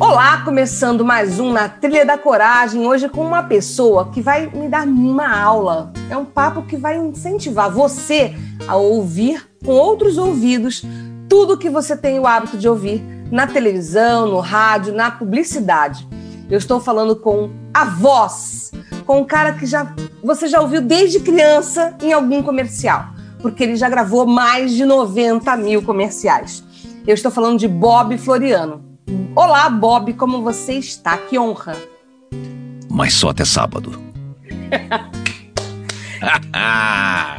Olá, começando mais um na Trilha da Coragem, hoje com uma pessoa que vai me dar uma aula. É um papo que vai incentivar você a ouvir com outros ouvidos tudo que você tem o hábito de ouvir na televisão, no rádio, na publicidade. Eu estou falando com a voz, com um cara que já você já ouviu desde criança em algum comercial, porque ele já gravou mais de 90 mil comerciais. Eu estou falando de Bob Floriano. Olá, Bob, como você está? Que honra. Mas só até sábado.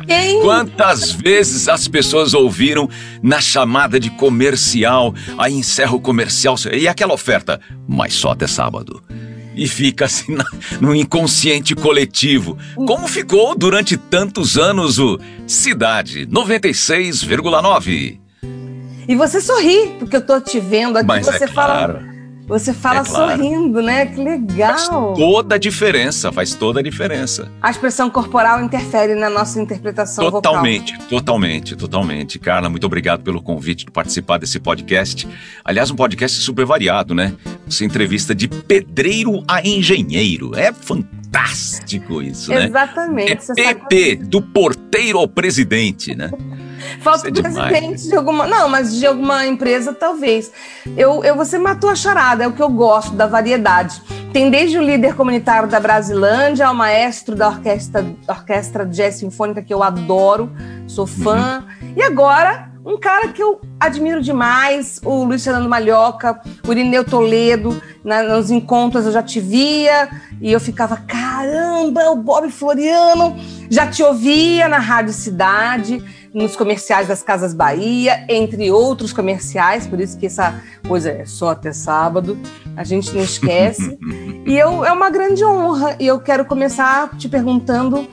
Quem? Quantas vezes as pessoas ouviram na chamada de comercial, aí encerra o comercial e aquela oferta, mas só até sábado. E fica assim na, no inconsciente coletivo. Como ficou durante tantos anos o Cidade 96,9. E você sorri, porque eu tô te vendo aqui, Mas você é fala. claro. Você fala É claro. sorrindo, né? Que Faz legal. toda a diferença, faz toda a diferença. A expressão corporal interfere na nossa interpretação vocal. Totalmente, totalmente, totalmente. Carla, muito obrigado pelo convite de participar desse podcast. Aliás, um podcast super variado, né? Você entrevista de pedreiro a engenheiro. É fantástico isso, né? Exatamente. É PP, do porteiro ao presidente, né? Falta é presidente de alguma. Não, mas de alguma empresa, talvez. Eu, eu, você matou a charada, é o que eu gosto da variedade. Tem desde o líder comunitário da Brasilândia ao maestro da orquestra, orquestra jazz sinfônica, que eu adoro, sou fã. Uhum. E agora, um cara que eu admiro demais, o Luiz Fernando Malhoca, o Irineu Toledo. Na- nos encontros eu já te via e eu ficava, caramba, o Bob Floriano. Já te ouvia na Rádio Cidade nos comerciais das Casas Bahia, entre outros comerciais, por isso que essa coisa é só até sábado, a gente não esquece. e eu, é uma grande honra, e eu quero começar te perguntando: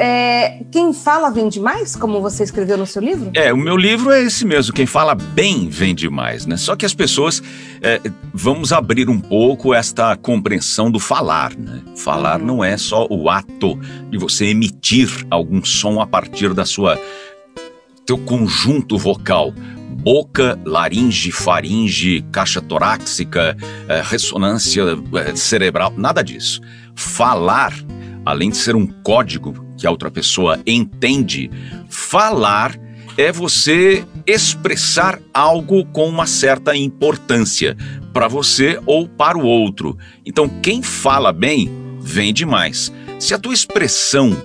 é, quem fala vende mais, como você escreveu no seu livro? É, o meu livro é esse mesmo. Quem fala bem vende mais, né? Só que as pessoas. é, vamos abrir um pouco esta compreensão do falar, né? Falar Uhum. não é só o ato de você emitir algum som a partir da sua. teu conjunto vocal. Boca, laringe, faringe, caixa torácica, é, ressonância é, cerebral, nada disso. Falar, além de ser um código que a outra pessoa entende, falar é você expressar algo com uma certa importância para você ou para o outro. Então, quem fala bem vende mais. Se a tua expressão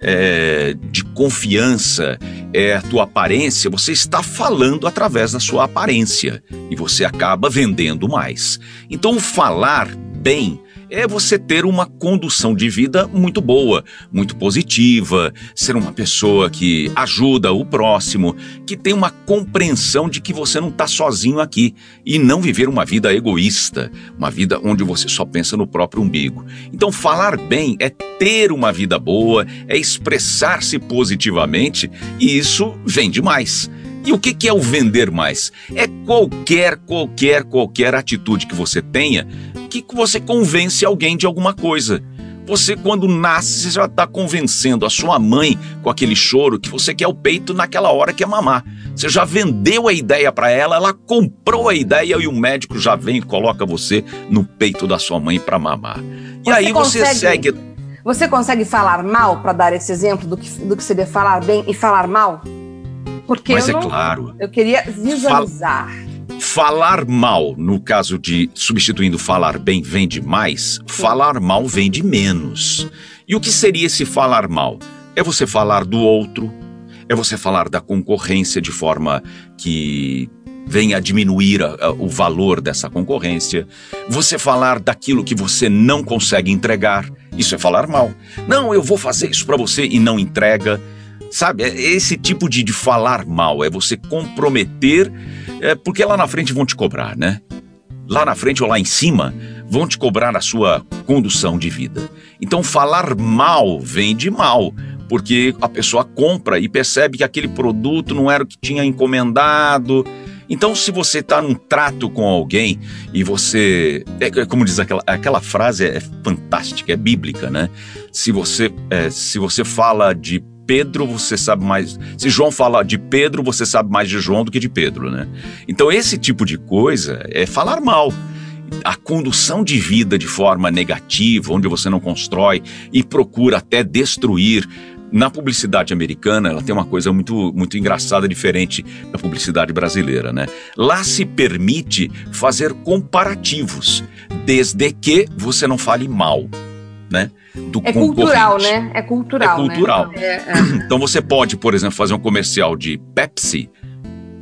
é, de confiança é a tua aparência, você está falando através da sua aparência e você acaba vendendo mais. Então, falar bem é você ter uma condução de vida muito boa, muito positiva, ser uma pessoa que ajuda o próximo, que tem uma compreensão de que você não está sozinho aqui e não viver uma vida egoísta, uma vida onde você só pensa no próprio umbigo. Então, falar bem é ter uma vida boa, é expressar-se positivamente e isso vende mais. E o que que é o vender mais? É qualquer, qualquer, qualquer atitude que você tenha que você convence alguém de alguma coisa. Você, quando nasce, você já está convencendo a sua mãe com aquele choro que você quer o peito naquela hora que é mamar. Você já vendeu a ideia para ela, ela comprou a ideia e o médico já vem e coloca você no peito da sua mãe para mamar. E Você aí você consegue- segue. Você consegue falar mal para dar esse exemplo do que, do que seria falar bem e falar mal? Porque Mas eu é não, claro. eu queria visualizar. Falar mal, no caso de substituindo falar bem, vende mais, falar mal vende menos. E o que seria esse falar mal? É você falar do outro, é você falar da concorrência de forma que venha a diminuir a- a- o valor dessa concorrência, você falar daquilo que você não consegue entregar, isso é falar mal. Não, eu vou fazer isso para você e não entrega. Sabe, é esse tipo de, de falar mal, é você comprometer é porque lá na frente vão te cobrar, né? Lá na frente ou lá em cima vão te cobrar a sua condução de vida. Então falar mal vem de mal, porque a pessoa compra e percebe que aquele produto não era o que tinha encomendado. Então, se você está num trato com alguém e você. É, é, como diz aquela, aquela frase, é fantástica, é bíblica, né? Se você, é, se você fala de Pedro, você sabe mais. Se João fala de Pedro, você sabe mais de João do que de Pedro, né? Então, esse tipo de coisa é falar mal. A condução de vida de forma negativa, onde você não constrói e procura até destruir. Na publicidade americana, ela tem uma coisa muito, muito engraçada, diferente da publicidade brasileira, né? Lá se permite fazer comparativos, desde que você não fale mal, né? do é cultural, né? É cultural. É cultural. Né? É, é. Então você pode, por exemplo, fazer um comercial de Pepsi,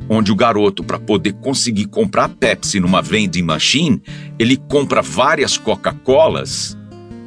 onde o garoto, para poder conseguir comprar Pepsi numa vending machine, ele compra várias Coca-Colas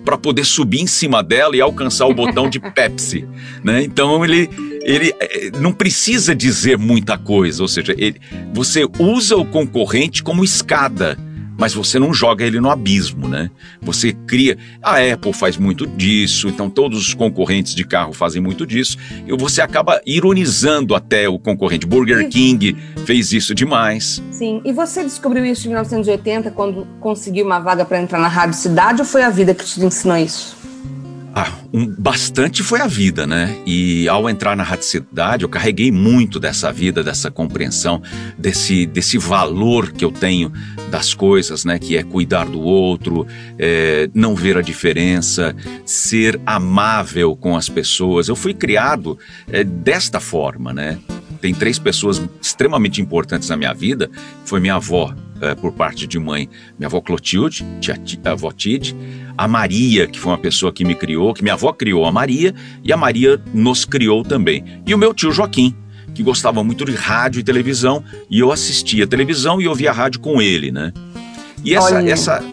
para poder subir em cima dela e alcançar o botão de Pepsi, né? Então ele ele eh, não precisa dizer muita coisa, ou seja, ele, você usa o concorrente como escada mas você não joga ele no abismo, né? Você cria. A Apple faz muito disso, então todos os concorrentes de carro fazem muito disso, e você acaba ironizando até o concorrente. Burger King fez isso demais. Sim, e você descobriu isso em 1980 quando conseguiu uma vaga para entrar na Rádio Cidade ou foi a vida que te ensinou isso? Ah, um, bastante foi a vida, né? E ao entrar na radicidade, eu carreguei muito dessa vida, dessa compreensão, desse, desse valor que eu tenho das coisas, né? Que é cuidar do outro, é, não ver a diferença, ser amável com as pessoas. Eu fui criado é, desta forma, né? Tem três pessoas extremamente importantes na minha vida. Foi minha avó, é, por parte de mãe, minha avó Clotilde, tia, tia, avó Tide, a Maria, que foi uma pessoa que me criou, que minha avó criou a Maria, e a Maria nos criou também. E o meu tio Joaquim, que gostava muito de rádio e televisão, e eu assistia televisão e ouvia rádio com ele, né? E essa, essa,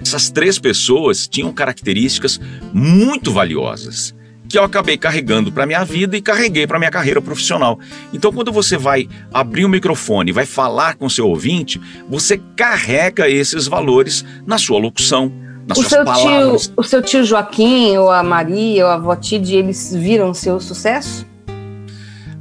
essas três pessoas tinham características muito valiosas que eu acabei carregando para minha vida e carreguei para minha carreira profissional. Então, quando você vai abrir o microfone, vai falar com seu ouvinte, você carrega esses valores na sua locução, nas o suas seu palavras. Tio, o seu tio Joaquim, ou a Maria, ou a avó Tide, eles viram seu sucesso?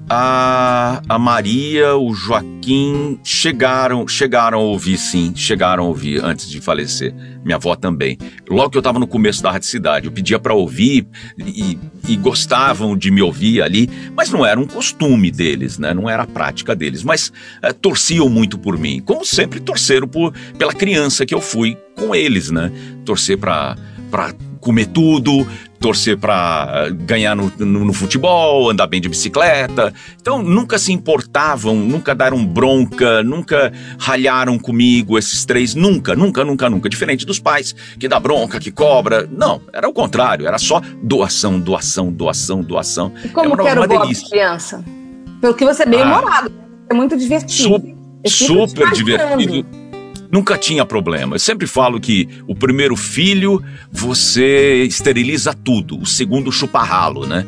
A, a Maria, o Joaquim chegaram, chegaram a ouvir, sim, chegaram a ouvir antes de falecer. Minha avó também. Logo que eu estava no começo da cidade, eu pedia para ouvir e, e, gostavam de me ouvir ali, mas não era um costume deles, né? Não era a prática deles, mas é, torciam muito por mim, como sempre torceram por, pela criança que eu fui com eles, né? Torcer para comer tudo, torcer para ganhar no, no, no, futebol, andar bem de bicicleta. Então nunca se importavam, nunca deram bronca, nunca ralharam comigo esses três, nunca, nunca, nunca, nunca. Diferente dos pais que dá bronca, que cobra. Não, era o contrário, era só doação, doação, doação, doação. E como era que era uma o delícia. criança? Pelo que você é bem ah, humorado, é muito divertido. Su super divertido nunca tinha problema. Eu sempre falo que o primeiro filho você esteriliza tudo, o segundo chupa ralo, né?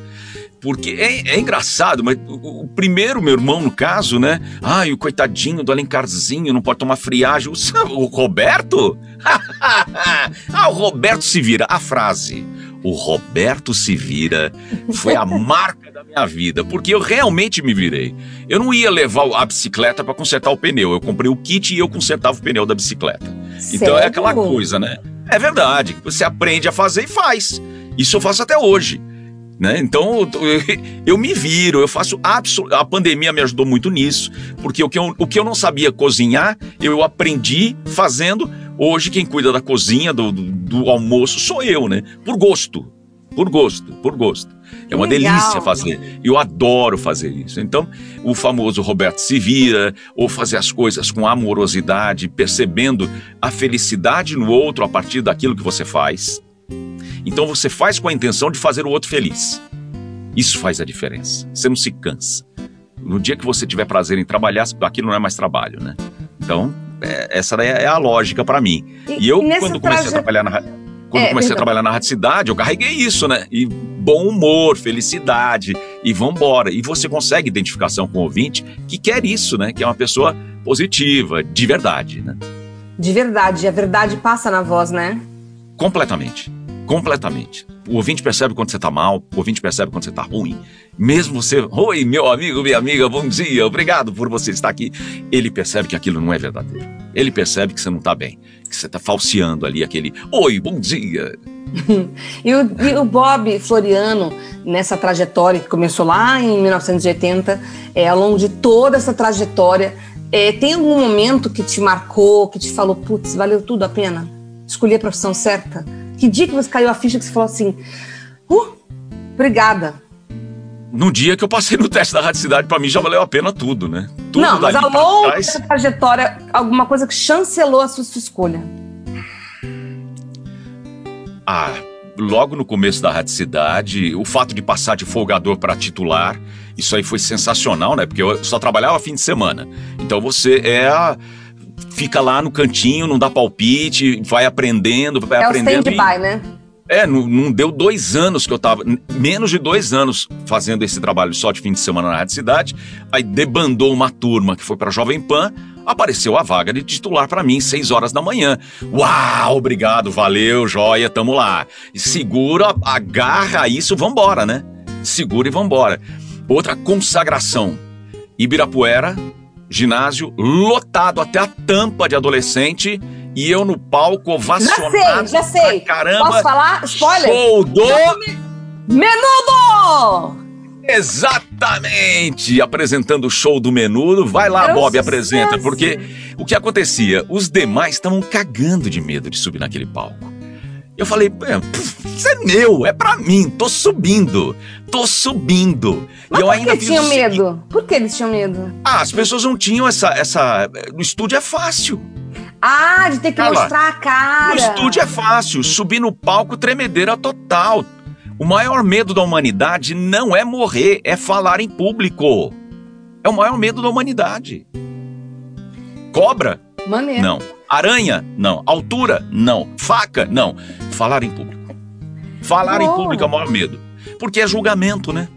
Porque é, é, engraçado, mas o, primeiro, meu irmão, no caso, né? Ai, o coitadinho do Alencarzinho não pode tomar friagem. O, o Roberto? ah, o Roberto se vira. A frase, o Roberto se vira, foi a marca da minha vida, porque eu realmente me virei. Eu não ia levar a bicicleta para consertar o pneu, eu comprei o kit e eu consertava o pneu da bicicleta. Sério? Então é aquela coisa, né? É verdade, você aprende a fazer e faz. Isso eu faço até hoje. Né? Então eu, eu, me viro, eu faço absolutamente. A pandemia me ajudou muito nisso, porque o que, eu, o que eu não sabia cozinhar, eu aprendi fazendo Hoje quem cuida da cozinha, do, do, do almoço, sou eu, né? Por gosto. Por gosto, por gosto. É uma Legal. delícia fazer. Eu adoro fazer isso. Então, o famoso Roberto se vira, ou fazer as coisas com amorosidade, percebendo a felicidade no outro a partir daquilo que você faz. Então, você faz com a intenção de fazer o outro feliz. Isso faz a diferença. Você não se cansa. No dia que você tiver prazer em trabalhar, aquilo não é mais trabalho, né? Então, essa daí é a lógica para mim. E, e eu, quando comecei traje... a trabalhar na quando é, comecei a trabalhar na Cidade, eu carreguei isso, né? E bom humor, felicidade, e vambora. E você consegue identificação com o ouvinte que quer isso, né? Que é uma pessoa positiva, de verdade, né? De verdade, a verdade passa na voz, né? Completamente. Completamente. O ouvinte percebe quando você tá mal, o ouvinte percebe quando você tá ruim. Mesmo você, oi, meu amigo, minha amiga, bom dia, obrigado por você estar aqui. Ele percebe que aquilo não é verdadeiro. Ele percebe que você não tá bem, que você tá falseando ali aquele, oi, bom dia. e, o, e, o, Bob Floriano, nessa trajetória que começou lá em 1980, é, ao longo de toda essa trajetória, é, tem algum momento que te marcou, que te falou, putz, valeu tudo a pena? Escolhi a profissão certa? Que dia que você caiu a ficha que você falou assim, uh, obrigada. No dia que eu passei no teste da radicidade, para mim já valeu a pena tudo, né? Tudo Não, mas ao longo dessa trajetória, alguma coisa que chancelou a sua, sua escolha? Ah, logo no começo da radicidade, o fato de passar de folgador para titular, isso aí foi sensacional, né? Porque eu só trabalhava fim de semana. Então você é a fica lá no cantinho, não dá palpite, vai aprendendo, vai é aprendendo. É o stand-by, né? É, não, não, deu dois anos que eu tava, menos de dois anos fazendo esse trabalho só de fim de semana na Rádio Cidade. Aí debandou uma turma que foi para Jovem Pan, apareceu a vaga de titular para mim, seis horas da manhã. Uau, obrigado, valeu, joia, tamo lá. Segura, agarra isso, vambora, né? Segura e vambora. Outra consagração. Ibirapuera, ginásio lotado até a tampa de adolescente e eu no palco ovacionado. Já sei, já sei. Caramba. Posso falar? Spoiler? Show do... Menudo! Exatamente! Apresentando o show do Menudo. Vai lá, Bob, sucesso. apresenta. Porque o que acontecia? Os demais estavam cagando de medo de subir naquele palco. Eu falei, isso é meu, é pra mim, tô subindo, tô subindo. Mas e eu por ainda que tinham medo? Por que eles tinham medo? Ah, as pessoas não tinham essa. essa... No estúdio é fácil. Ah, de ter que mostrar a cara. No estúdio é fácil, subir no palco, tremedeira total. O maior medo da humanidade não é morrer, é falar em público. É o maior medo da humanidade. Cobra? Maneiro. Não. Aranha? Não. Altura? Não. Faca? Não. Falar em público. Falar Boa. em público é o maior medo. Porque é julgamento, né?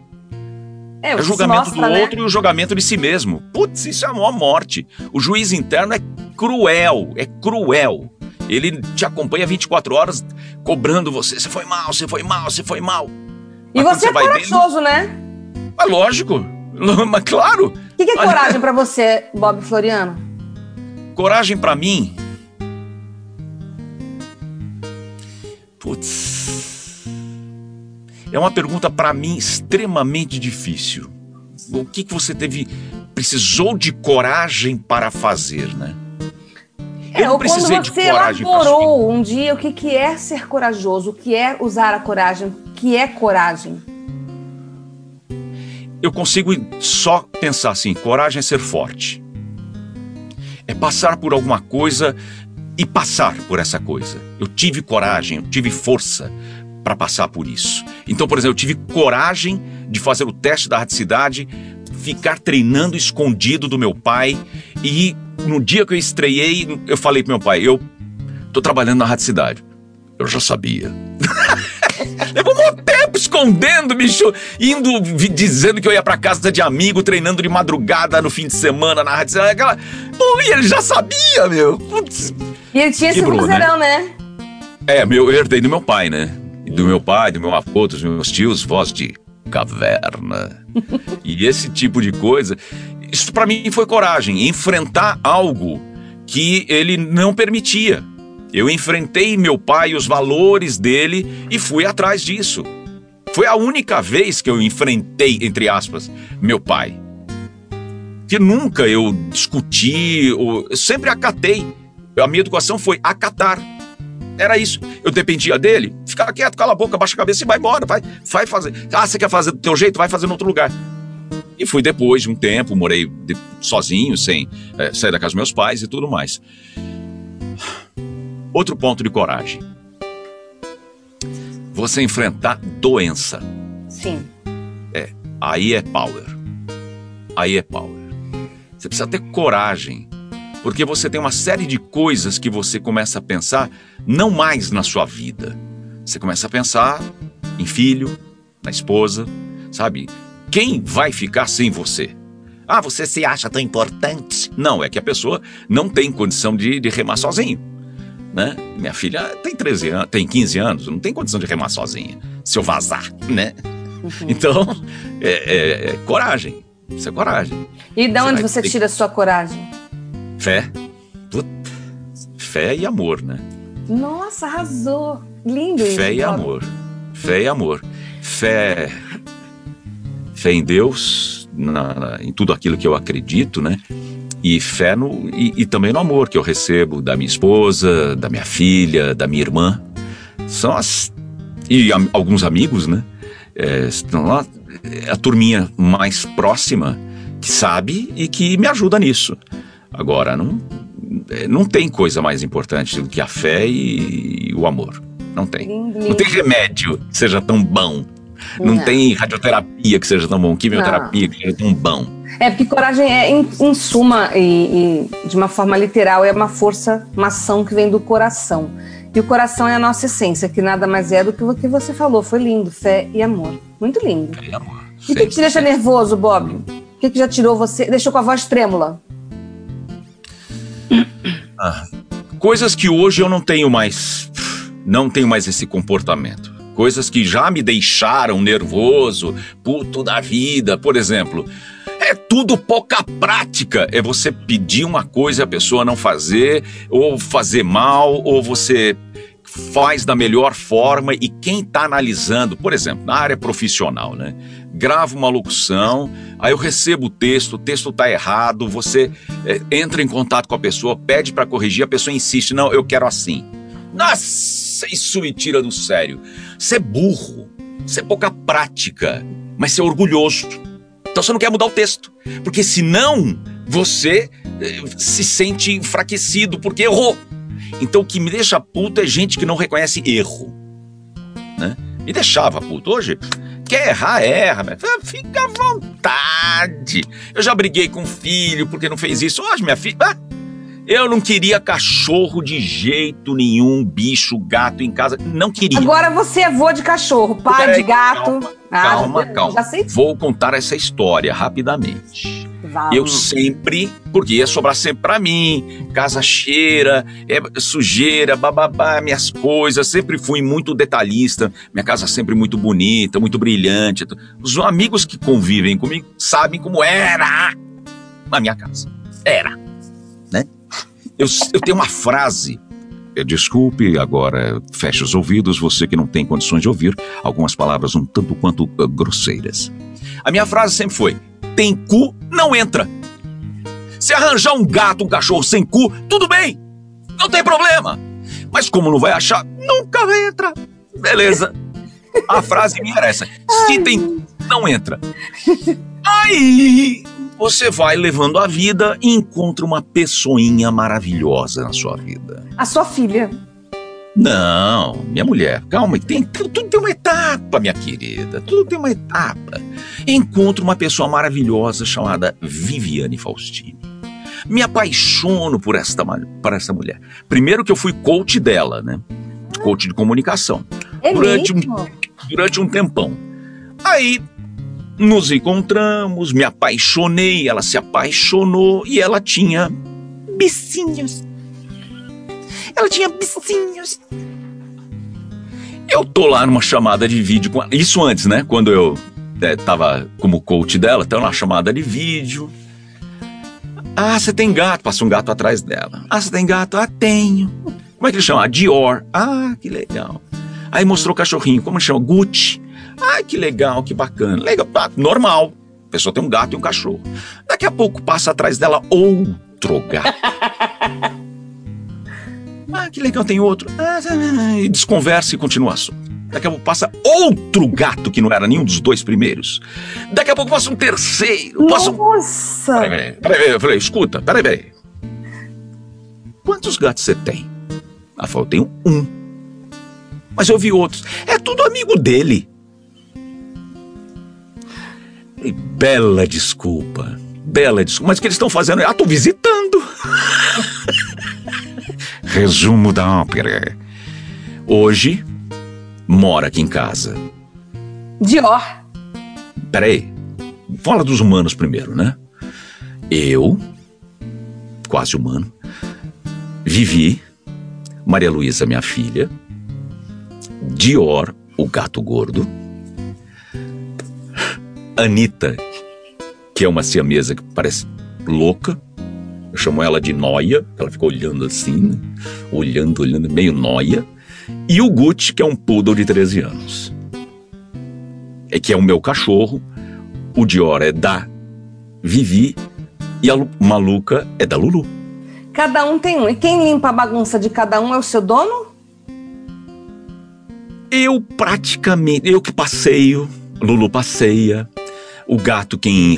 É, é julgamento mostra, do né? outro e o julgamento de si mesmo. Putz, isso é a maior morte. O juiz interno é cruel, é cruel. Ele te acompanha 24 horas cobrando você. Você foi mal, você foi mal, você foi mal. E você, você é corajoso, né? Mas lógico. Mas claro. O que, que é coragem para você, Bob Floriano? Coragem para mim Putz. É uma pergunta para mim extremamente difícil. O que, que você teve. precisou de coragem para fazer, né? É, Eu não precisei você de coragem elaborou um dia o que, que é ser corajoso, o que é usar a coragem, o que é coragem. Eu consigo só pensar assim: coragem é ser forte. É passar por alguma coisa e passar por essa coisa. Eu tive coragem, eu tive força para passar por isso. Então, por exemplo, eu tive coragem de fazer o teste da radicidade, ficar treinando escondido do meu pai e no dia que eu estreiei, eu falei pro meu pai, eu tô trabalhando na radicidade. Eu já sabia. Levou um tempo escondendo, bicho, indo dizendo que eu ia pra casa de amigo, treinando de madrugada no fim de semana na rádio. Aquela... Pô, e ele já sabia, meu. Putz. E ele tinha Quebrou, esse vozeirão, né? né? É, meu, eu herdei do meu pai, né? Do meu pai, do meu avô, dos meus tios, voz de caverna. e esse tipo de coisa, isso para mim foi coragem, enfrentar algo que ele não permitia. Eu enfrentei meu pai, os valores dele e fui atrás disso. Foi a única vez que eu enfrentei, entre aspas, meu pai. Que nunca eu discuti, eu sempre acatei. A minha educação foi acatar. Era isso. Eu dependia dele. Ficava quieto, cala a boca, baixa a cabeça e vai embora. Vai, vai fazer. Ah, você quer fazer do teu jeito? Vai fazer em outro lugar. E fui depois de um tempo, morei de, sozinho, sem é, sair da casa dos meus pais e tudo mais. Outro ponto de coragem. Você enfrentar doença. Sim. É, aí é power. Aí é power. Você precisa ter coragem, porque você tem uma série de coisas que você começa a pensar não mais na sua vida. Você começa a pensar em filho, na esposa, sabe? Quem vai ficar sem você? Ah, você se acha tão importante? Não, é que a pessoa não tem condição de, de remar sozinho. Né? Minha filha tem 13 anos, tem 15 anos, não tem condição de remar sozinha. Se eu vazar, né? Uhum. Então, é, é, é, coragem. Isso é coragem. E de onde você, você tira a sua coragem? Fé. Puta. Fé e amor, né? Nossa, arrasou. Lindo isso. Fé e amor. Fé e amor. Fé. Fé em Deus, na, na, em tudo aquilo que eu acredito, né? E fé no. E, e também no amor que eu recebo da minha esposa, da minha filha, da minha irmã. São as. E a, alguns amigos, né? É, estão lá. É a turminha mais próxima que sabe e que me ajuda nisso. Agora, não, é, não tem coisa mais importante do que a fé e, e o amor. Não tem. Não tem remédio que seja tão bom. Não, não, tem radioterapia que seja tão bom, quimioterapia não. que seja tão bom. É porque coragem é, em, em suma, e, e, de uma forma literal, é uma força, uma ação que vem do coração. E o coração é a nossa essência, que nada mais é do que o que você falou. Foi lindo, fé e amor. Muito lindo. Fé e amor. E o que, que te deixa nervoso, Bob? O que, que já tirou você? Deixou com a voz trêmula? Ah, coisas que hoje eu não tenho mais. Não tenho mais esse comportamento. Coisas que já me deixaram nervoso, puto da vida. Por exemplo, é tudo pouca prática. É você pedir uma coisa e a pessoa não fazer, ou fazer mal, ou você faz da melhor forma e quem está analisando, por exemplo, na área profissional, né? Grava uma locução, aí eu recebo o texto, o texto está errado, você é, entra em contato com a pessoa, pede para corrigir, a pessoa insiste, não, eu quero assim. Nossa, isso me tira do sério. Você é burro, você é pouca prática, mas você é orgulhoso. Então você não quer mudar o texto, porque senão você eh, se sente enfraquecido porque errou. Então o que me deixa puto é gente que não reconhece erro. Né? Me deixava puto. Hoje, quer errar, erra. Mas fica à vontade. Eu já briguei com o filho porque não fez isso. Hoje, minha filha. Ah, eu não queria cachorro de jeito nenhum, bicho, gato em casa. Não queria. Agora você é vô de cachorro, pai Peraí, de gato. Calma, ah, calma. calma. Vou contar essa história rapidamente. Vamos. Eu sempre, porque ia sobrar sempre para mim, casa cheira, é sujeira, bababá, minhas coisas, sempre fui muito detalhista, minha casa sempre muito bonita, muito brilhante. Os amigos que convivem comigo sabem como era a minha casa. Era, né? Eu, eu tenho uma frase Desculpe, agora feche os ouvidos, você que não tem condições de ouvir algumas palavras um tanto quanto uh, grosseiras. A minha frase sempre foi: tem cu, não entra. Se arranjar um gato, um cachorro sem cu, tudo bem, não tem problema. Mas como não vai achar, nunca entra. Beleza. A frase minha era essa: se tem cu, não entra. Aí você vai levando a vida e encontra uma pessoinha maravilhosa na sua vida. A sua filha. Não, minha mulher, calma, tem, tudo tem uma etapa, minha querida, tudo tem uma etapa. Encontro uma pessoa maravilhosa chamada Viviane Faustini. Me apaixono por esta, por esta mulher. Primeiro que eu fui coach dela, né? Coach de comunicação. É durante, mesmo? um, durante um tempão. Aí nos encontramos, me apaixonei, ela se apaixonou e ela tinha bicinhos ela tinha bichinhos. Eu tô lá numa chamada de vídeo com. Isso antes, né? Quando eu é, tava como coach dela, então na chamada de vídeo. Ah, você tem gato? Passa um gato atrás dela. Ah, você tem gato? Ah, tenho. Como é que ele chama? Dior. Ah, que legal. Aí mostrou o cachorrinho. Como ele chama? Gucci. Ah, que legal, que bacana. Legal, ah, normal. A pessoa tem um gato e um cachorro. Daqui a pouco passa atrás dela outro gato. Ah, que legal, tem outro. Ah, e desconversa e continua assunto. Daqui a pouco passa outro gato que não era nenhum dos dois primeiros. Daqui a pouco passa um terceiro. Passa Nossa! Peraí, peraí, peraí. Eu falei, escuta, peraí, peraí. Quantos gatos você tem? Ela falou, eu tenho um. Mas eu vi outros. É tudo amigo dele. E bela desculpa. Bela desculpa. Mas o que eles estão fazendo? Ah, tô visitando. Resumo da ópera. Hoje, mora aqui em casa. Dior. Peraí. Fala dos humanos primeiro, né? eu, quase humano, Vivi, Maria Luísa, minha filha, Dior, o gato gordo, Anitta, que é uma siamesa que parece louca, eu chamo ela de noia, ela fica olhando assim, né? olhando, olhando, meio noia, e o Gucci, que é um poodle de 13 anos. É que é o meu cachorro, o Dior é da Vivi e a maluca é da Lulu. Cada um tem um. E quem limpa a bagunça de cada um é o seu dono? Eu praticamente. Eu que passeio, Lulu passeia. O gato, quem,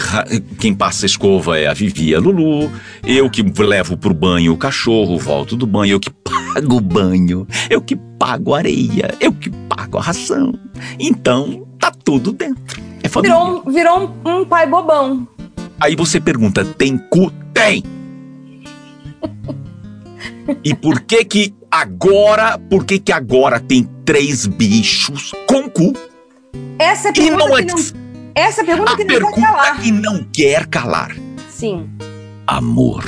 quem passa a escova é a Vivi, a Lulu. Eu que levo pro banho o cachorro, volto do banho. Eu que pago o banho. Eu que pago a areia. Eu que pago a ração. Então, tá tudo dentro. É família. Virou, virou um, um pai bobão. Aí você pergunta: tem cu? Tem! e por que que agora, por que que agora tem três bichos com cu? Essa é a pergunta não, que não, essa pergunta a que pergunta não quer calar. que não quer calar. Sim. Amor.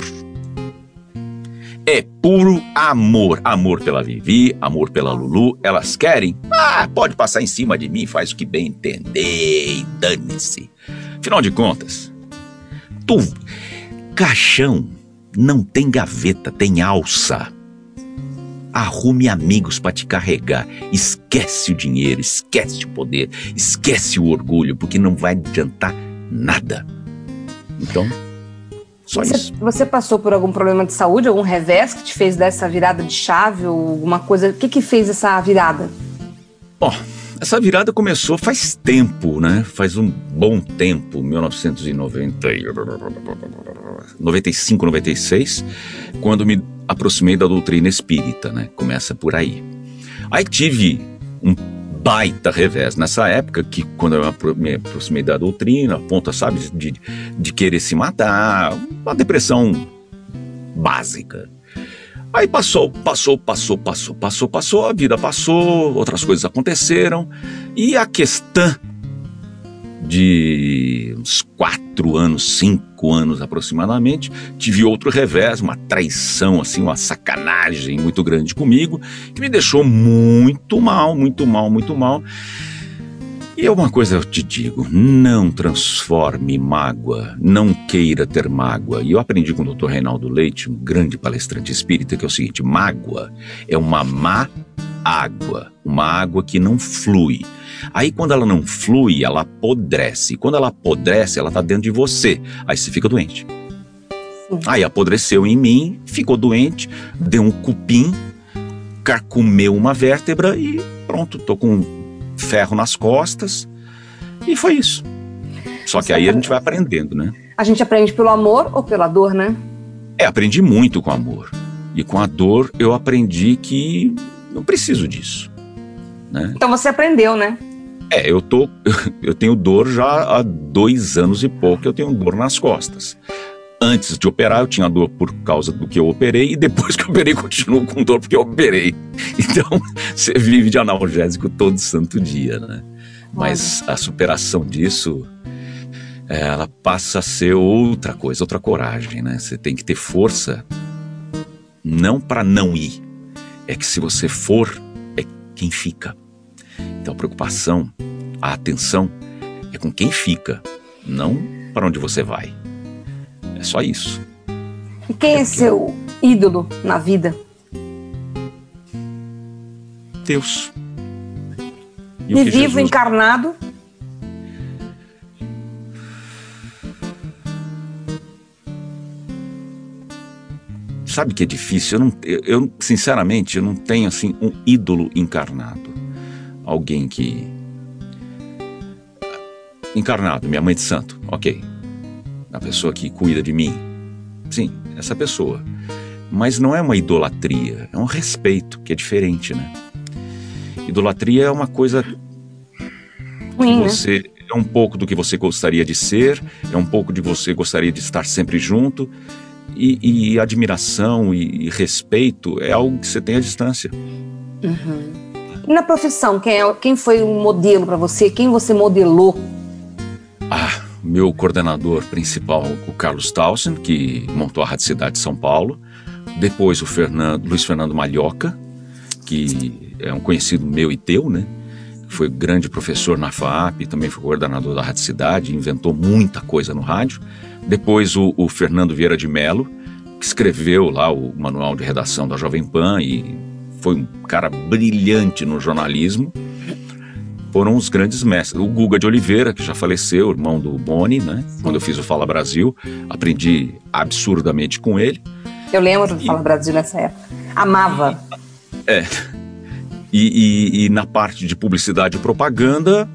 É puro amor. Amor pela Vivi, amor pela Lulu. Elas querem? Ah, pode passar em cima de mim, faz o que bem entender, dane-se. Afinal de contas, Tu, caixão não tem gaveta, tem alça. Arrume amigos para te carregar. Esquece o dinheiro, esquece o poder, esquece o orgulho, porque não vai adiantar nada. Então, só você, isso. Você passou por algum problema de saúde, algum revés que te fez dessa virada de chave ou alguma coisa? O que que fez essa virada? Ó, oh, essa virada começou faz tempo, né? Faz um bom tempo, 1990, 95, 96, quando me aproximei da doutrina espírita, né? Começa por aí. Aí tive um baita revés nessa época, que quando eu me aproximei da doutrina, a ponta, sabe, de, de querer se matar, uma depressão básica. Aí passou, passou, passou, passou, passou, passou, a vida passou, outras coisas aconteceram e a questão de uns quatro anos, cinco anos aproximadamente, tive outro revés, uma traição, assim, uma sacanagem muito grande comigo, que me deixou muito mal, muito mal, muito mal. E uma coisa eu te digo: não transforme mágoa, não queira ter mágoa. E eu aprendi com o Dr. Reinaldo Leite, um grande palestrante espírita, que é o seguinte: mágoa é uma má água, uma água que não flui. Aí quando ela não flui, ela apodrece. Quando ela apodrece, ela está dentro de você. Aí você fica doente. Aí apodreceu em mim, ficou doente, deu um cupim, carcomeu uma vértebra e pronto, tô com ferro nas costas. E foi isso. Só que aí a gente vai aprendendo, né? A gente aprende pelo amor ou pela dor, né? É, aprendi muito com amor. E com a dor eu aprendi que não preciso disso. Né? Então você aprendeu, né? É, eu tô. Eu tenho dor já há dois anos e pouco, eu tenho dor nas costas. Antes de operar, eu tinha dor por causa do que eu operei, e depois que eu operei, continuo com dor porque eu operei. Então, você vive de analgésico todo santo dia, né? Mas a superação disso, ela passa a ser outra coisa, outra coragem, né? Você tem que ter força, não para não ir, é que se você for, é quem fica. Então, a preocupação, a atenção é com quem fica, não para onde você vai. É só isso. E quem é, é seu ídolo na vida? Deus. E, e vivo Jesus... encarnado? Sabe que é difícil? Eu, não, eu, sinceramente, eu não tenho assim um ídolo encarnado. Alguém que encarnado, minha mãe de santo, ok a pessoa que cuida de mim. Sim, essa pessoa. Mas não é uma idolatria, é um respeito, que é diferente, né? Idolatria é uma coisa Ruim, né? você é um pouco do que você gostaria de ser, é um pouco de você gostaria de estar sempre junto. E, e admiração e, e, respeito é algo que você tem à distância. Uhum. E na profissão, quem, é, quem foi um modelo para você? Quem você modelou? Ah, Meu coordenador principal, o Carlos Tausen, que montou a Rádio Cidade de São Paulo. Depois o Fernando, Luiz Fernando Malhoca, que é um conhecido meu e teu, né? Foi grande professor na FAP, também foi coordenador da Rádio Cidade, inventou muita coisa no rádio. Depois o, o Fernando Vieira de Mello, que escreveu lá o manual de redação da Jovem Pan e foi um cara brilhante no jornalismo. Foram os grandes mestres. O Guga de Oliveira, que já faleceu, irmão do Boni, né? Quando eu fiz o Fala Brasil, aprendi absurdamente com ele. Eu lembro do e... Fala Brasil nessa época. Amava. É. E, e, e, na parte de publicidade e propaganda,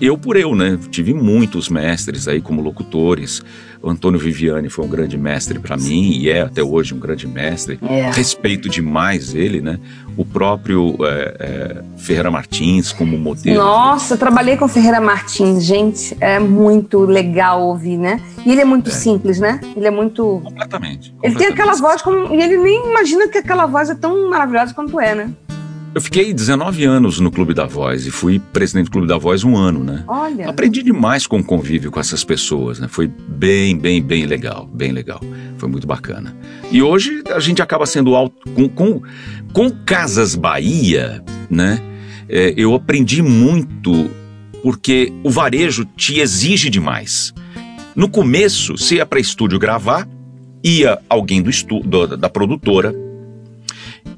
eu por eu, né? Tive muitos mestres aí como locutores. O Antônio Viviani foi um grande mestre para mim e é até hoje um grande mestre. É. Respeito demais ele, né? O próprio é, é, Ferreira Martins como modelo. Nossa, eu trabalhei com Ferreira Martins, gente. É muito legal ouvir, né? E ele é muito é. simples, né? Ele é muito. Completamente. Ele tem aquela voz como. E ele nem imagina que aquela voz é tão maravilhosa quanto é, né? Eu fiquei 19 anos no Clube da Voz e fui presidente do Clube da Voz um ano, né? Olha. Aprendi demais com o convívio com essas pessoas, né? Foi bem, bem, bem legal, bem legal. Foi muito bacana. E hoje a gente acaba sendo alto com, com, com Casas Bahia, né? É, eu aprendi muito porque o varejo te exige demais. No começo, você ia para estúdio gravar, ia alguém do estúdio, da produtora,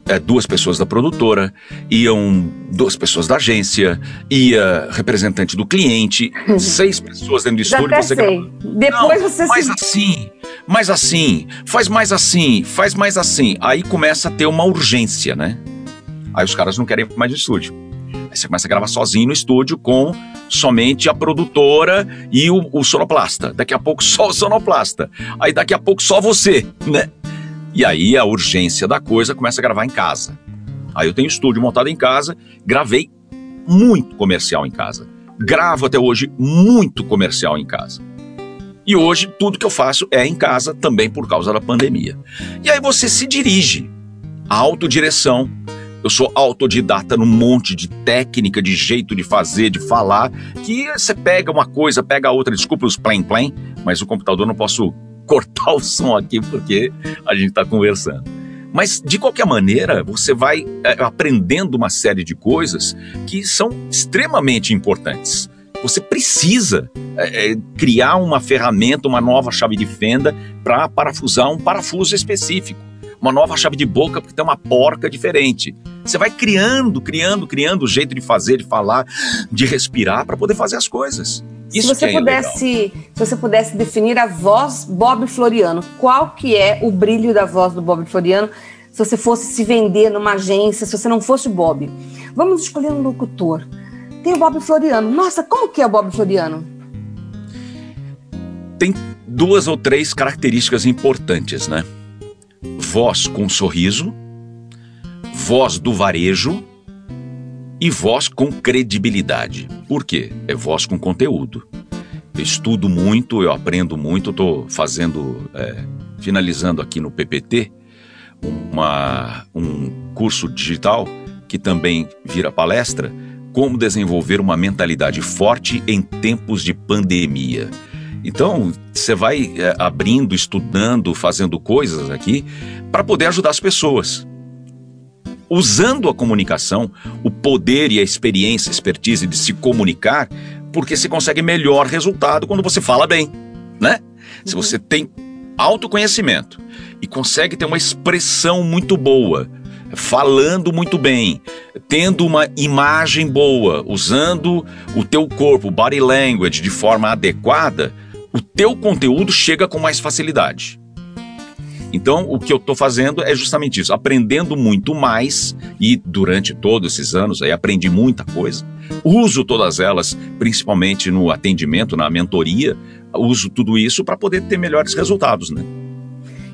é, duas pessoas da produtora, iam duas pessoas da agência, ia representante do cliente, seis pessoas dentro do estúdio. Já você sei. Depois Não, você mais se... assim, mais assim, faz mais assim, faz mais assim. Aí começa a ter uma urgência, né? Aí os caras não querem mais de estúdio. Aí você começa a gravar sozinho no estúdio com somente a produtora e o, o sonoplasta. Daqui a pouco só o sonoplasta. Aí daqui a pouco só você, né? E aí a urgência da coisa começa a gravar em casa. Aí eu tenho estúdio montado em casa, gravei muito comercial em casa. Gravo até hoje muito comercial em casa. E hoje tudo que eu faço é em casa também por causa da pandemia. E aí você se dirige. A autodireção. Eu sou autodidata num monte de técnica, de jeito de fazer, de falar, que você pega uma coisa, pega a outra, desculpa os plain, mas o computador não posso cortar o som aqui porque a gente está conversando. Mas, de qualquer maneira, você vai é, aprendendo uma série de coisas que são extremamente importantes. Você precisa é, é criar uma ferramenta, uma nova chave de fenda para parafusar um parafuso específico. Uma nova chave de boca porque tem uma porca diferente. Você vai criando, criando, criando o jeito de fazer, de falar, de respirar para poder fazer as coisas. Isso se você é pudesse, legal. se você pudesse definir a voz Bob Floriano, qual que é o brilho da voz do Bob Floriano? Se você fosse se vender numa agência, se você não fosse Bob, vamos escolher um locutor. Tem o Bob Floriano. Nossa, como que é o Bob Floriano? Tem duas ou três características importantes, né? Voz com sorriso, voz do varejo e voz com credibilidade. Por quê? É voz com conteúdo. Eu estudo muito, eu aprendo muito, estou fazendo, é, finalizando aqui no PPT, uma, um curso digital que também vira palestra, como desenvolver uma mentalidade forte em tempos de pandemia. Então, você vai é, abrindo, estudando, fazendo coisas aqui para poder ajudar as pessoas usando a comunicação, o poder e a experiência, a expertise de se comunicar, porque se consegue melhor resultado quando você fala bem, né? Se você tem autoconhecimento e consegue ter uma expressão muito boa, falando muito bem, tendo uma imagem boa, usando o teu corpo, body language de forma adequada, o teu conteúdo chega com mais facilidade. Então, o que eu estou fazendo é justamente isso, aprendendo muito mais e durante todos esses anos aí aprendi muita coisa. Uso todas elas, principalmente no atendimento, na mentoria, uso tudo isso para poder ter melhores resultados, né?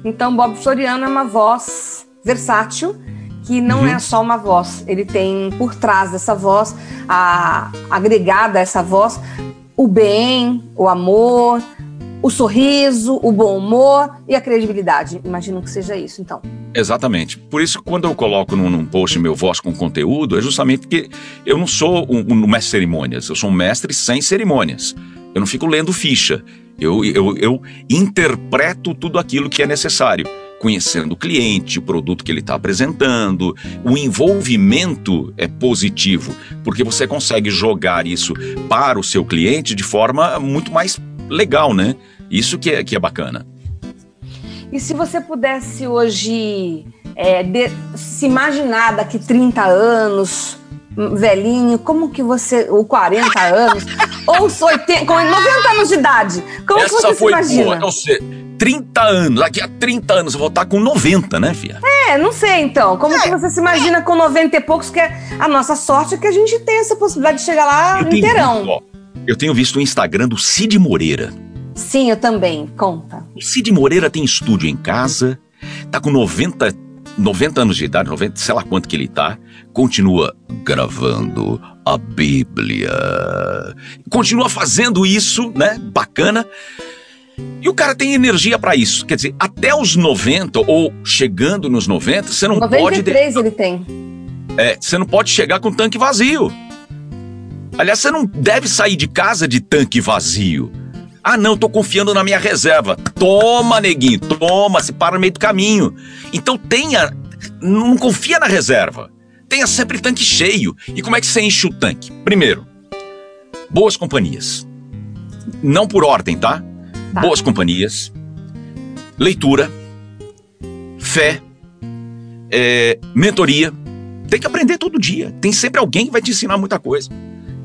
Então, Bob Floriano é uma voz versátil que não uhum. é só uma voz, ele tem por trás dessa voz, a, agregada a essa voz, o bem, o amor, o sorriso, o bom humor e a credibilidade. Imagino que seja isso, então. Exatamente. Por isso, quando eu coloco num, num post meu voz com conteúdo, é justamente que eu não sou um, um mestre de cerimônias, eu sou um mestre sem cerimônias. Eu não fico lendo ficha. Eu, eu, eu interpreto tudo aquilo que é necessário conhecendo o cliente, o produto que ele está apresentando. O envolvimento é positivo, porque você consegue jogar isso para o seu cliente de forma muito mais legal, né? Isso que é, que é bacana. E se você pudesse hoje é, de, se imaginar daqui 30 anos, velhinho, como que você. ou 40 anos, ou 80, com 90 anos de idade, como Essa que você foi se imagina? Boa, não sei. 30 anos, daqui a 30 anos eu vou estar com 90, né, filha? É, não sei então. Como é. que você se imagina com 90 e poucos? Que é a nossa sorte é que a gente tem essa possibilidade de chegar lá eu inteirão. Visto, ó, eu tenho visto o Instagram do Cid Moreira. Sim, eu também. Conta. O Cid Moreira tem estúdio em casa, tá com 90, 90 anos de idade, 90, sei lá quanto que ele tá, continua gravando a Bíblia. Continua fazendo isso, né? Bacana. E o cara tem energia para isso. Quer dizer, até os 90 ou chegando nos 90, você não 93 pode. 93 ele tem. É, você não pode chegar com tanque vazio. Aliás, você não deve sair de casa de tanque vazio. Ah, não, tô confiando na minha reserva. Toma, neguinho, toma, se para no meio do caminho. Então tenha. Não confia na reserva. Tenha sempre tanque cheio. E como é que você enche o tanque? Primeiro, boas companhias. Não por ordem, tá? Tá. Boas companhias, leitura, fé, é, mentoria. Tem que aprender todo dia. Tem sempre alguém que vai te ensinar muita coisa.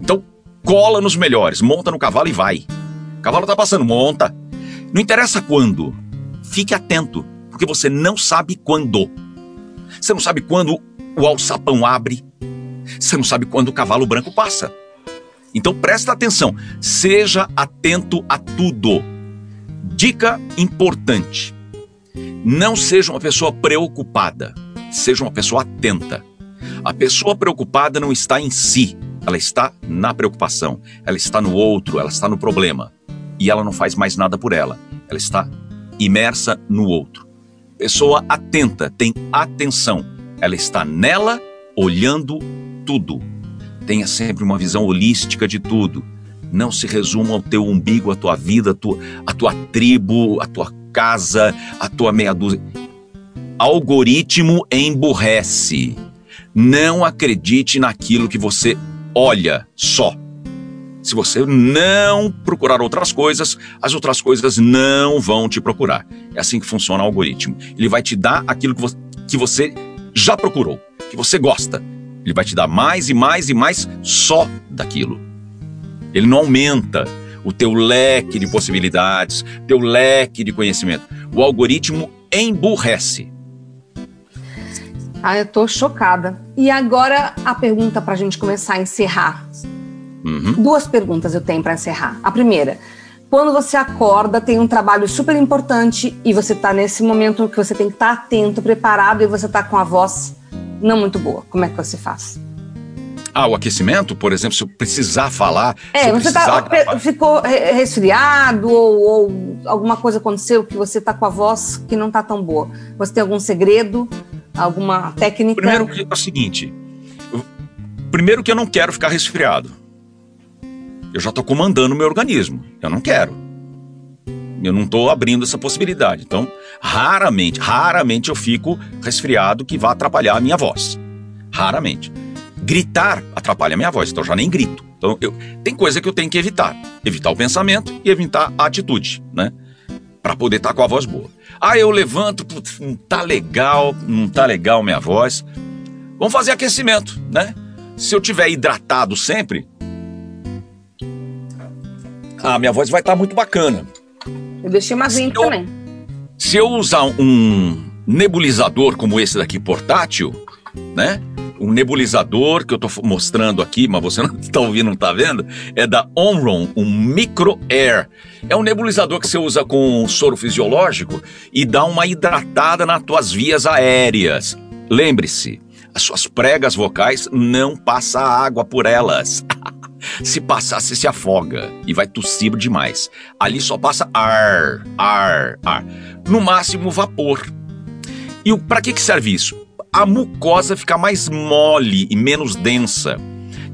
Então, cola nos melhores, monta no cavalo e vai. O cavalo tá passando, monta. Não interessa quando. Fique atento, porque você não sabe quando. Você não sabe quando o alçapão abre. Você não sabe quando o cavalo branco passa. Então presta atenção, seja atento a tudo. Dica importante: não seja uma pessoa preocupada, seja uma pessoa atenta. A pessoa preocupada não está em si, ela está na preocupação, ela está no outro, ela está no problema. E ela não faz mais nada por ela, ela está imersa no outro. Pessoa atenta tem atenção, ela está nela, olhando tudo. Tenha sempre uma visão holística de tudo não se resuma ao teu umbigo, à tua vida, à tua, à tua tribo, à tua casa, à tua meia dúzia. Algoritmo emburrece. Não acredite naquilo que você olha só. Se você não procurar outras coisas, as outras coisas não vão te procurar. É assim que funciona o algoritmo. Ele vai te dar aquilo que você já procurou, que você gosta. Ele vai te dar mais e mais e mais só daquilo. Ele não aumenta o teu leque de possibilidades, teu leque de conhecimento. O algoritmo emburrece. Ah, eu tô chocada. E agora a pergunta para a gente começar a encerrar. Uhum. Duas perguntas eu tenho para encerrar. A primeira, quando você acorda, tem um trabalho super importante e você está nesse momento que você tem que estar tá atento, preparado e você está com a voz não muito boa. Como é que você faz? Ah, o aquecimento, por exemplo, se eu precisar falar. É, você tá, ficou resfriado ou, ou, alguma coisa aconteceu que você está com a voz que não está tão boa. Você tem algum segredo, alguma técnica? Primeiro que é o seguinte. Primeiro que eu não quero ficar resfriado. Eu já estou comandando o meu organismo. Eu não quero. Eu não estou abrindo essa possibilidade. Então, raramente, raramente eu fico resfriado que vá atrapalhar a minha voz. Raramente. Gritar atrapalha a minha voz, então eu já nem grito. Então, eu, tem coisa que eu tenho que evitar. Evitar o pensamento e evitar a atitude, né? Para poder estar tá com a voz boa. Ah, eu levanto, putz, não tá legal, não tá legal minha voz. Vamos fazer aquecimento, né? Se eu tiver hidratado sempre, a minha voz vai estar tá muito bacana. Eu deixei mais limpo também. Se eu usar um nebulizador como esse daqui portátil, né? Um nebulizador que eu estou mostrando aqui, mas você não está ouvindo, não está vendo, é da Omron, um Micro Air. É um nebulizador que você usa com soro fisiológico e dá uma hidratada nas tuas vias aéreas. Lembre-se, as suas pregas vocais não passa água por elas. se passar, você se afoga e vai tossir demais. Ali só passa ar, ar, ar. No máximo vapor. E para que, que serve isso? A mucosa fica mais mole e menos densa.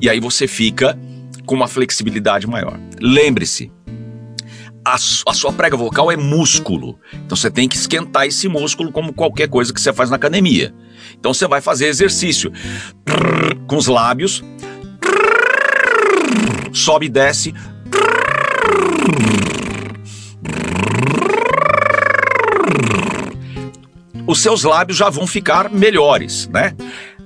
E aí você fica com uma flexibilidade maior. Lembre-se, a, a, sua prega vocal é músculo. Então você tem que esquentar esse músculo como qualquer coisa que você faz na academia. Então você vai fazer exercício com os lábios. Sobe e desce. Os seus lábios já vão ficar melhores, né?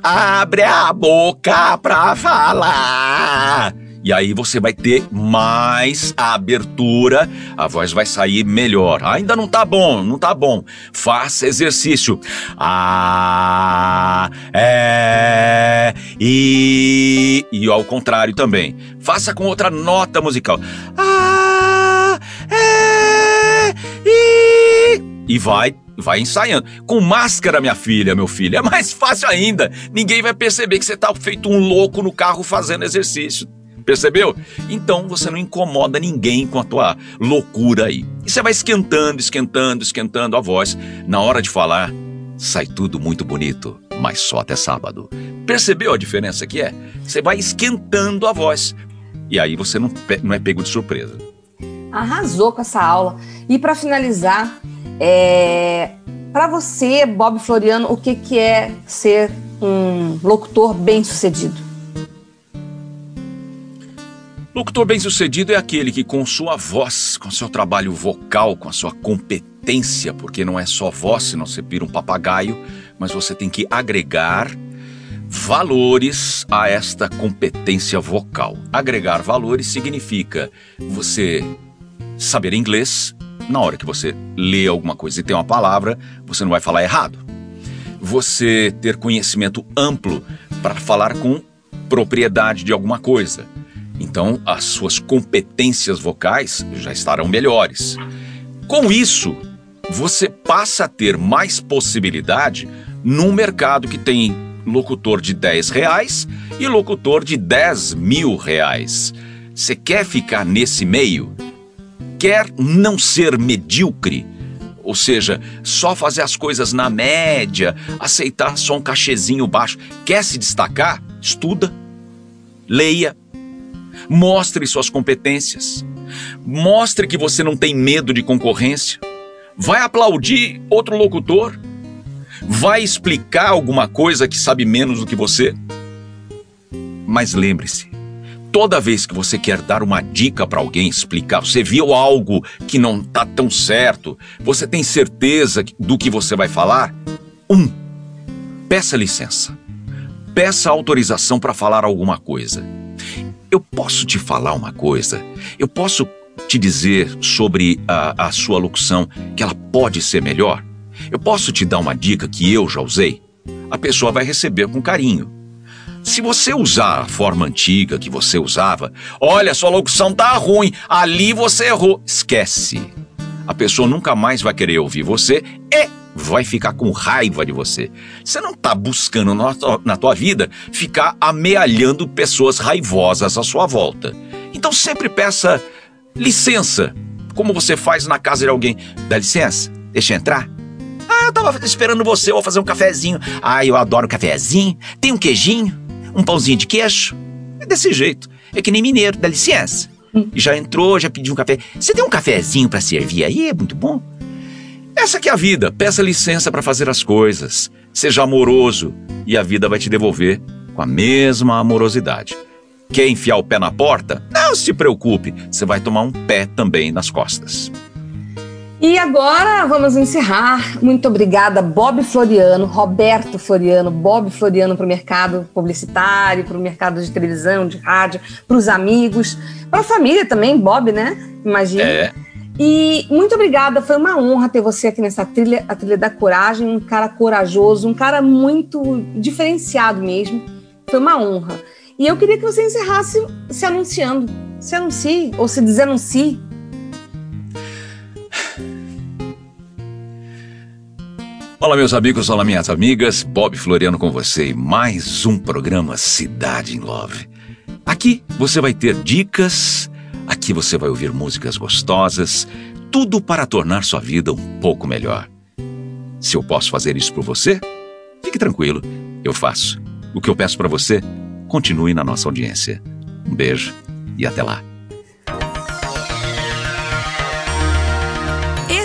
Abre a boca pra falar. E aí você vai ter mais abertura, a voz vai sair melhor. Ainda não tá bom, não tá bom. Faça exercício. Ah, é, e, e ao contrário também. Faça com outra nota musical. Ah, é, e, e vai Vai ensaiando. Com máscara, minha filha, meu filho, é mais fácil ainda. Ninguém vai perceber que você tá feito um louco no carro fazendo exercício. Percebeu? Então você não incomoda ninguém com a tua loucura aí. E você vai esquentando, esquentando, esquentando a voz. Na hora de falar, sai tudo muito bonito, mas só até sábado. Percebeu a diferença que é? Você vai esquentando a voz. E aí você não, não é pego de surpresa. Arrasou com essa aula. E para finalizar, é... para você, Bob Floriano, o que, que é ser um locutor bem sucedido? Locutor bem-sucedido é aquele que, com sua voz, com seu trabalho vocal, com a sua competência, porque não é só voz, senão você vira um papagaio, mas você tem que agregar valores a esta competência vocal. Agregar valores significa você saber inglês, na hora que você lê alguma coisa e tem uma palavra, você não vai falar errado. Você ter conhecimento amplo para falar com propriedade de alguma coisa então, as suas competências vocais já estarão melhores. Com isso, você passa a ter mais possibilidade num mercado que tem locutor de 10 reais e locutor de 10 mil reais. Você quer ficar nesse meio? Quer não ser medíocre? Ou seja, só fazer as coisas na média, aceitar só um cachezinho baixo. Quer se destacar? Estuda, leia, Mostre suas competências. Mostre que você não tem medo de concorrência. Vai aplaudir outro locutor? Vai explicar alguma coisa que sabe menos do que você? Mas lembre-se, toda vez que você quer dar uma dica para alguém, explicar, você viu algo que não está tão certo, você tem certeza do que você vai falar? Um, peça licença. Peça autorização para falar alguma coisa. Eu posso te falar uma coisa? Eu posso te dizer sobre a, a sua locução que ela pode ser melhor? Eu posso te dar uma dica que eu já usei? A pessoa vai receber com carinho. Se você usar a forma antiga que você usava, olha, sua locução tá ruim, ali você errou. Esquece. A pessoa nunca mais vai querer ouvir você e vai ficar com raiva de você. Você não está buscando na tua, vida ficar amealhando pessoas raivosas à sua volta. Então sempre peça licença, como você faz na casa de alguém. Dá licença, deixa eu entrar. Ah, eu tava esperando você, eu vou fazer um cafezinho. Ah, eu adoro cafezinho. Tem um queijinho, um pãozinho de queijo. É desse jeito. É que nem mineiro, dá licença. Hum. Já entrou, já pediu um café. Você tem um cafezinho para servir aí? É muito bom. Essa que é a vida. Peça licença para fazer as coisas. Seja amoroso e a vida vai te devolver com a mesma amorosidade. Quer enfiar o pé na porta? Não se preocupe, você vai tomar um pé também nas costas. E agora vamos encerrar. Muito obrigada, Bob Floriano, Roberto Floriano, Bob Floriano para o mercado publicitário, para o mercado de televisão, de rádio, para os amigos, para a família também, Bob, né? Imagina. É. E muito obrigada, foi uma honra ter você aqui nessa trilha, a trilha da coragem, um cara corajoso, um cara muito diferenciado mesmo. Foi uma honra. E eu queria que você encerrasse se anunciando. Se anuncie ou se desanuncie. Olá, meus amigos, olá, minhas amigas. Bob Floriano com você e mais um programa Cidade em Love. Aqui você vai ter dicas Aqui você vai ouvir músicas gostosas, tudo para tornar sua vida um pouco melhor. Se eu posso fazer isso por você, fique tranquilo, eu faço. O que eu peço para você, continue na nossa audiência. Um beijo e até lá.